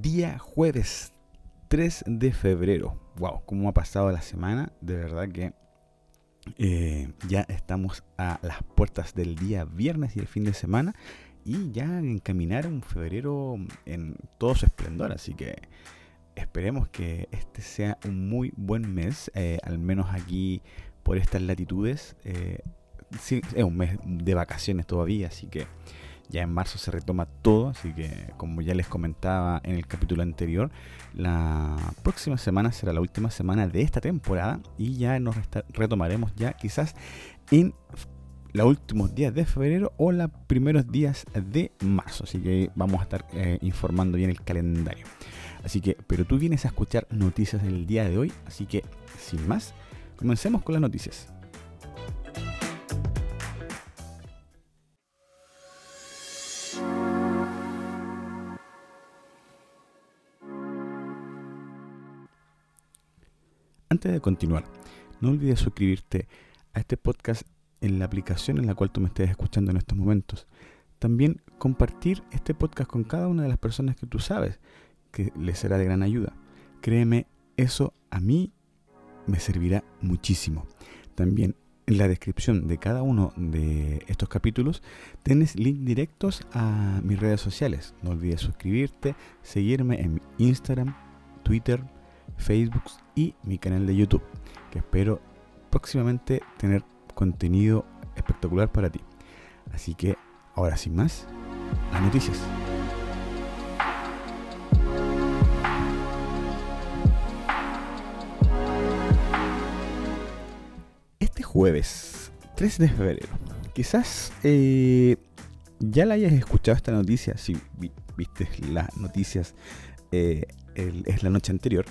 día jueves 3 de febrero. Wow, cómo ha pasado la semana. De verdad que eh, ya estamos a las puertas del día viernes y el fin de semana. Y ya encaminar un febrero en todo su esplendor. Así que esperemos que este sea un muy buen mes. Eh, al menos aquí por estas latitudes. Eh, sí, es un mes de vacaciones todavía. Así que ya en marzo se retoma todo, así que como ya les comentaba en el capítulo anterior, la próxima semana será la última semana de esta temporada y ya nos retomaremos ya quizás en los últimos días de febrero o los primeros días de marzo. Así que vamos a estar eh, informando bien el calendario. Así que, pero tú vienes a escuchar noticias del día de hoy, así que sin más, comencemos con las noticias. Antes de continuar, no olvides suscribirte a este podcast en la aplicación en la cual tú me estés escuchando en estos momentos. También compartir este podcast con cada una de las personas que tú sabes que les será de gran ayuda. Créeme, eso a mí me servirá muchísimo. También en la descripción de cada uno de estos capítulos tienes links directos a mis redes sociales. No olvides suscribirte, seguirme en Instagram, Twitter, Facebook y mi canal de YouTube, que espero próximamente tener contenido espectacular para ti. Así que ahora sin más, las noticias. Este jueves 3 de febrero, quizás eh, ya la hayas escuchado esta noticia, si viste las noticias eh, es la noche anterior.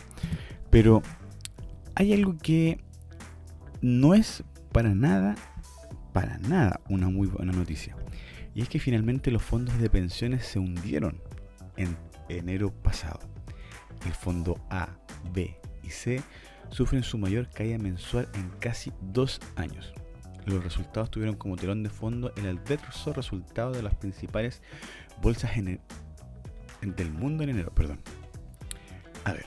Pero hay algo que no es para nada, para nada una muy buena noticia. Y es que finalmente los fondos de pensiones se hundieron en enero pasado. El fondo A, B y C sufren su mayor caída mensual en casi dos años. Los resultados tuvieron como telón de fondo el adverso resultado de las principales bolsas del mundo en enero. Perdón. A ver,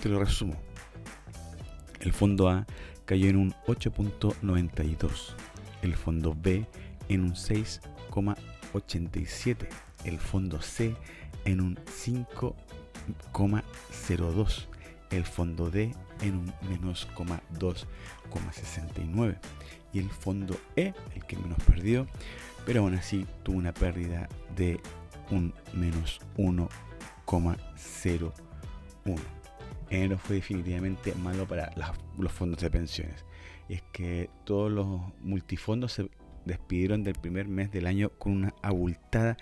te lo resumo. El fondo A cayó en un 8.92, el fondo B en un 6,87, el fondo C en un 5,02, el fondo D en un menos 2,69 y el fondo E, el que menos perdió, pero aún así tuvo una pérdida de un menos 1,01 1. Enero fue definitivamente malo para los fondos de pensiones. Y es que todos los multifondos se despidieron del primer mes del año con una abultada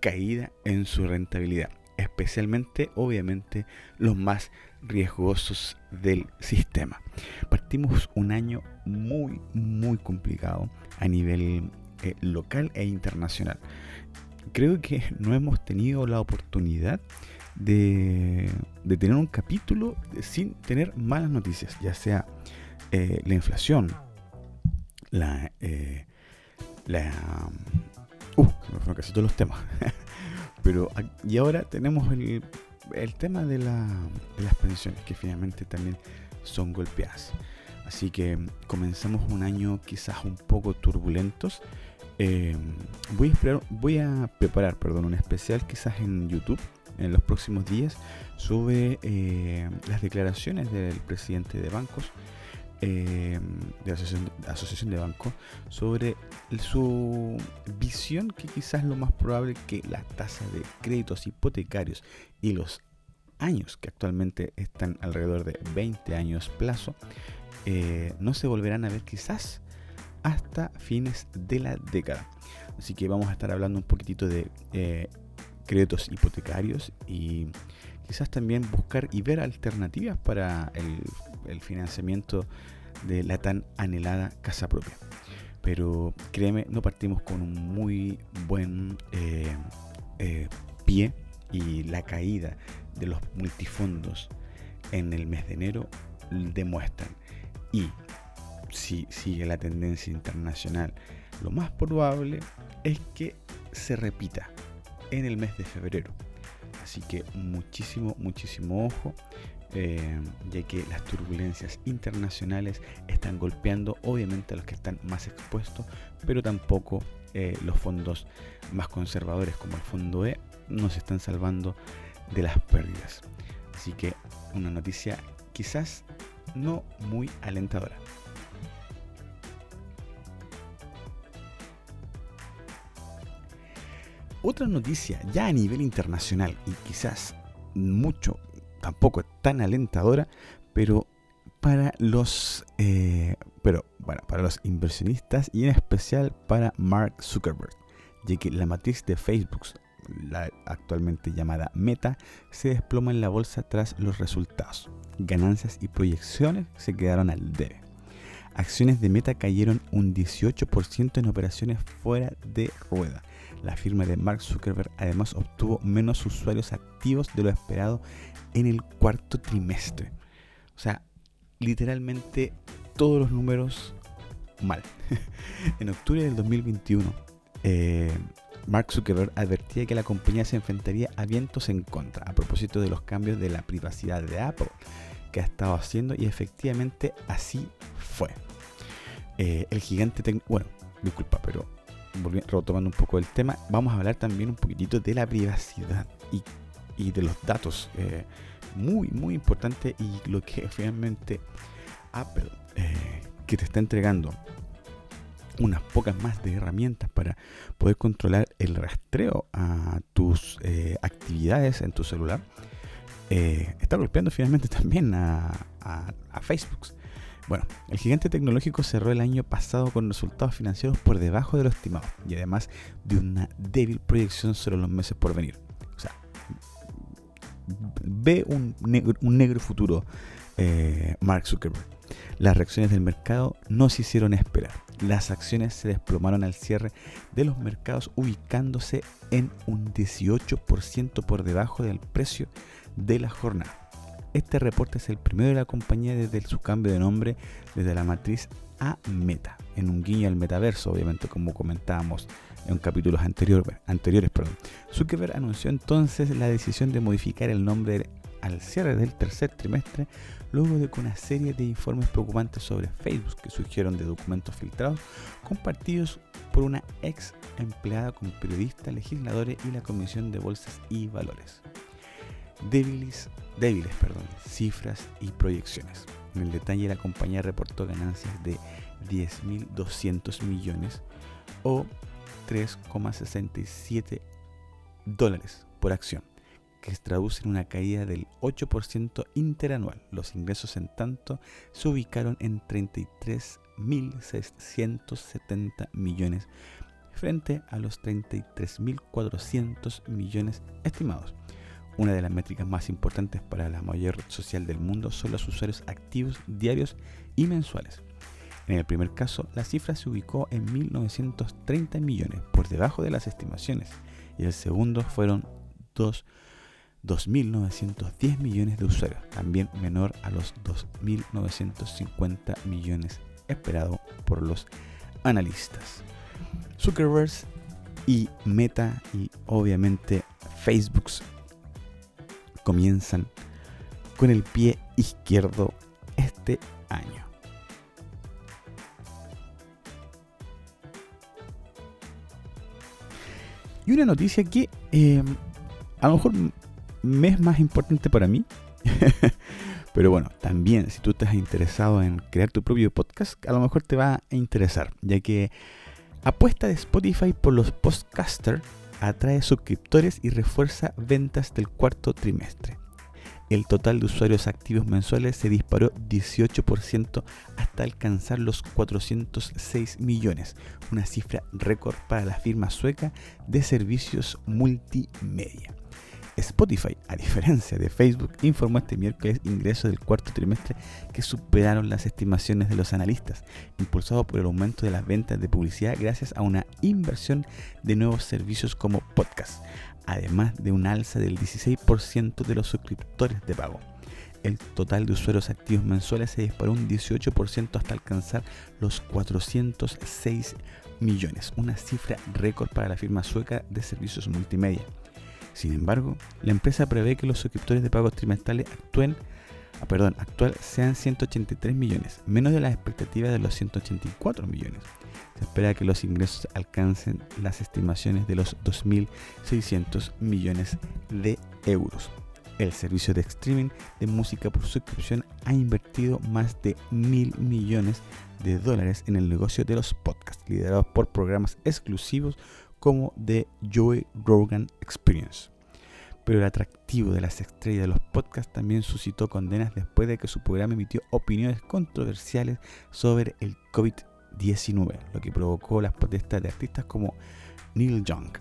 caída en su rentabilidad. Especialmente, obviamente, los más riesgosos del sistema. Partimos un año muy, muy complicado a nivel eh, local e internacional. Creo que no hemos tenido la oportunidad de, tener un capítulo sin tener malas noticias, ya sea eh, la inflación, la... Eh, uh, me fueron casi todos los temas. Pero, y ahora tenemos el, tema de, de las pensiones, que finalmente también son golpeadas. Así que comenzamos un año quizás un poco turbulentos. Eh, voy, a voy a preparar perdón, un especial quizás en YouTube en los próximos días sobre eh, las declaraciones del presidente de bancos, eh, de la asociación, de bancos, sobre su visión que quizás lo más probable que la tasa de créditos hipotecarios y los años que actualmente están alrededor de 20 años plazo, no se volverán a ver quizás hasta fines de la década. Así que vamos a estar hablando un poquitito de créditos hipotecarios y quizás también buscar y ver alternativas para el, financiamiento de la tan anhelada casa propia. Pero créeme, no partimos con un muy buen eh, eh, pie y la caída de los multifondos en el mes de enero demuestran. Y si sigue la tendencia internacional, lo más probable es que se repita en el mes de febrero. Así que muchísimo, muchísimo ojo, eh, ya que las turbulencias internacionales están golpeando obviamente a los que están más expuestos, pero tampoco eh, los fondos más conservadores como el fondo E nos están salvando de las pérdidas. Así que una noticia quizás no muy alentadora. Otra noticia ya a nivel internacional y quizás mucho, tampoco tan alentadora, pero para los, eh, pero bueno, para los inversionistas y en especial para Mark Zuckerberg, ya que la matriz de Facebook, la actualmente llamada Meta, se desploma en la bolsa tras los resultados. Ganancias y proyecciones se quedaron al debe. Acciones de Meta cayeron un 18% en operaciones fuera de rueda la firma de Mark Zuckerberg además obtuvo menos usuarios activos de lo esperado en el cuarto trimestre. O sea, literalmente todos los números mal. en octubre del 2021, eh, Mark Zuckerberg advertía que la compañía se enfrentaría a vientos en contra a propósito de los cambios de la privacidad de Apple que ha estado haciendo y efectivamente así fue. Eh, el gigante, bueno, disculpa, pero retomando un poco el tema, vamos a hablar también un poquitito de la privacidad y, de los datos. Eh, muy, muy importante y lo que finalmente Apple, eh, que te está entregando unas pocas más de herramientas para poder controlar el rastreo a tus eh, actividades en tu celular, está golpeando finalmente también a, a Facebook. Bueno, el gigante tecnológico cerró el año pasado con resultados financieros por debajo de lo estimado y además de una débil proyección sobre los meses por venir. O sea, ve un negro, futuro eh, Mark Zuckerberg. Las reacciones del mercado no se hicieron esperar. Las acciones se desplomaron al cierre de los mercados ubicándose en un 18% por debajo del precio de la jornada. Este reporte es el primero de la compañía desde su cambio de nombre desde la matriz a Meta, en un guiño al metaverso, obviamente, como comentábamos en capítulos anteriores. perdón. Zuckerberg anunció entonces la decisión de modificar el nombre al cierre del tercer trimestre, luego de que una serie de informes preocupantes sobre Facebook que surgieron de documentos filtrados compartidos por una ex empleada con periodistas, legisladores y la Comisión de Bolsas y Valores débiles, débiles perdón, cifras y proyecciones. En el detalle, la compañía reportó ganancias de 10.200 millones o 3,67 dólares por acción, que se traduce en una caída del 8% interanual. Los ingresos, en tanto, se ubicaron en 33.670 millones frente a los 33.400 millones estimados. Una de las métricas más importantes para la mayor red social del mundo son los usuarios activos diarios y mensuales. En el primer caso, la cifra se ubicó en 1.930 millones, por debajo de las estimaciones, y el segundo fueron 2.910 millones de usuarios, también menor a los 2.950 millones esperados por los analistas. Zuckerberg y Meta y obviamente Facebook comienzan con el pie izquierdo este año. Y una noticia que em, a lo mejor me es más importante para mí, pero bueno, también si tú estás interesado en crear tu propio podcast, a lo mejor te va a interesar, ya que apuesta de Spotify por los podcasters atrae suscriptores y refuerza ventas del cuarto trimestre. El total de usuarios activos mensuales se disparó 18% hasta alcanzar los 406 millones, una cifra récord para la firma sueca de servicios multimedia. Spotify, a diferencia de Facebook, informó este miércoles ingresos del cuarto trimestre que superaron las estimaciones de los analistas, impulsado por el aumento de las ventas de publicidad gracias a una inversión de nuevos servicios como podcast, además de un alza del 16% de los suscriptores de pago. El total de usuarios activos mensuales se disparó un 18% hasta alcanzar los 406 millones, una cifra récord para la firma sueca de servicios multimedia. Sin embargo, la empresa prevé que los suscriptores de pagos trimestrales actúen ah, perdón, actual sean 183 millones, menos de las expectativas de los 184 millones. Se espera que los ingresos alcancen las estimaciones de los 2.600 millones de euros. El servicio de streaming de música por suscripción ha invertido más de mil millones de dólares en el negocio de los podcasts, liderados por programas exclusivos como The Joey Rogan Experience. Pero el atractivo de las estrellas de los podcasts también suscitó condenas después de que su programa emitió opiniones controversiales sobre el COVID-19, lo que provocó las protestas de artistas como Neil Young.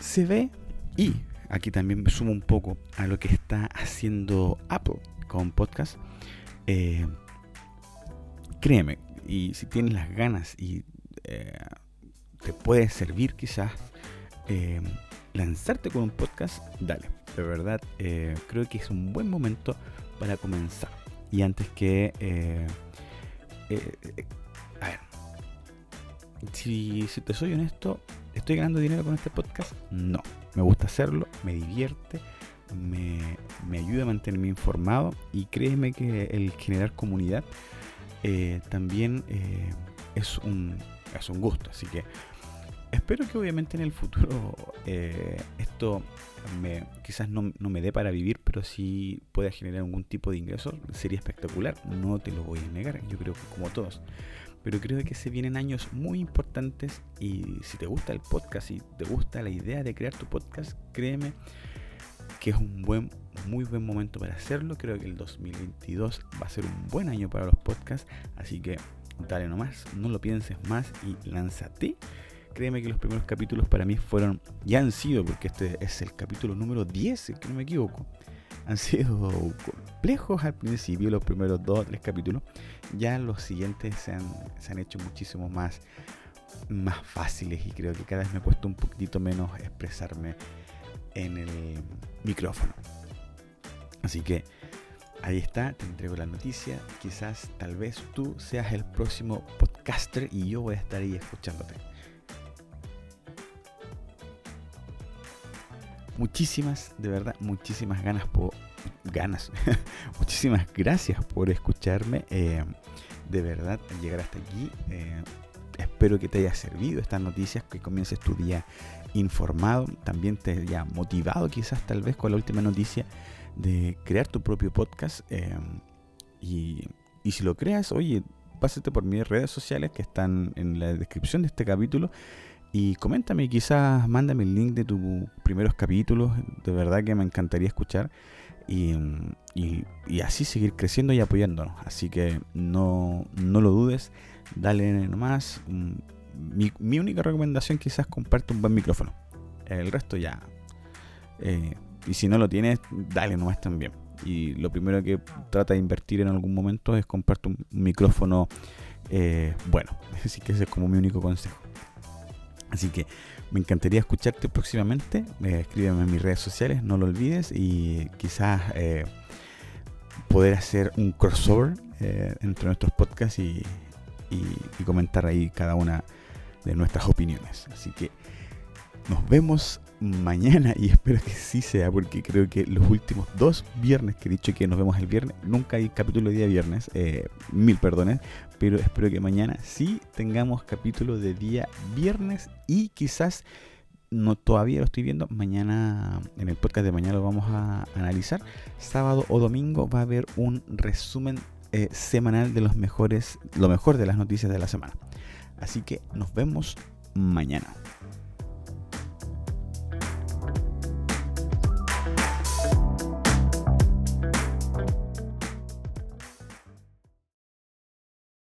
Se ve y aquí también me sumo un poco a lo que está haciendo Apple con podcast. Eh, créeme, y si tienes las ganas y eh, te puede servir quizás eh, lanzarte con un podcast, dale. De verdad, creo que es un buen momento para comenzar. Y antes que... a ver, si, si te soy honesto, ¿estoy ganando dinero con este podcast? No me gusta hacerlo, me divierte, me, ayuda a mantenerme informado y créeme que el generar comunidad eh, también eh, es, un, es un gusto. Así que espero que obviamente en el futuro eh, esto me, quizás no, no, me dé para vivir, pero si pueda generar algún tipo de ingreso, sería espectacular. No te lo voy a negar, yo creo que como todos pero creo que se vienen años muy importantes y si te gusta el podcast y te gusta la idea de crear tu podcast, créeme que es un buen, muy buen momento para hacerlo. Creo que el 2022 va a ser un buen año para los podcasts, así que dale nomás, no lo pienses más y lánzate. Créeme que los primeros capítulos para mí fueron, ya han sido, porque este es el capítulo número 10, si no me equivoco han sido complejos al principio, los primeros dos, tres capítulos. Ya los siguientes se han, se han hecho muchísimo más, más fáciles y creo que cada vez me he puesto un poquitito menos expresarme en el micrófono. Así que ahí está, te entrego la noticia. Quizás, tal vez tú seas el próximo podcaster y yo voy a estar ahí escuchándote. muchísimas, de verdad, muchísimas ganas por ganas, muchísimas gracias por escucharme. Eh, de verdad, llegar hasta aquí. Eh, espero que te haya servido estas noticias, que comiences tu día informado, también te haya motivado quizás tal vez con la última noticia de crear tu propio podcast. Eh, y, y si lo creas, oye, pásate por mis redes sociales que están en la descripción de este capítulo y coméntame, quizás mándame el link de tus primeros capítulos, de verdad que me encantaría escuchar y, así seguir creciendo y apoyándonos. Así que no, lo dudes, dale nomás. Mi, mi, única recomendación quizás comparte un buen micrófono. El resto ya. Eh, y si no lo tienes, dale nomás también. Y lo primero que trata de invertir en algún momento es comprarte un micrófono eh, bueno. Así que ese es como mi único consejo. Así que me encantaría escucharte próximamente. Eh, escríbeme en mis redes sociales, no lo olvides. Y quizás eh, poder hacer un crossover eh, entre nuestros podcasts y, y comentar ahí cada una de nuestras opiniones. Así que nos vemos mañana y espero que sí sea porque creo que los últimos dos viernes que he dicho que nos vemos el viernes, nunca hay capítulo de día viernes, eh, mil perdones, pero espero que mañana sí tengamos capítulo de día viernes y quizás no todavía lo estoy viendo, mañana en el podcast de mañana lo vamos a analizar, sábado o domingo va a haber un resumen eh, semanal de los mejores, lo mejor de las noticias de la semana. Así que nos vemos mañana.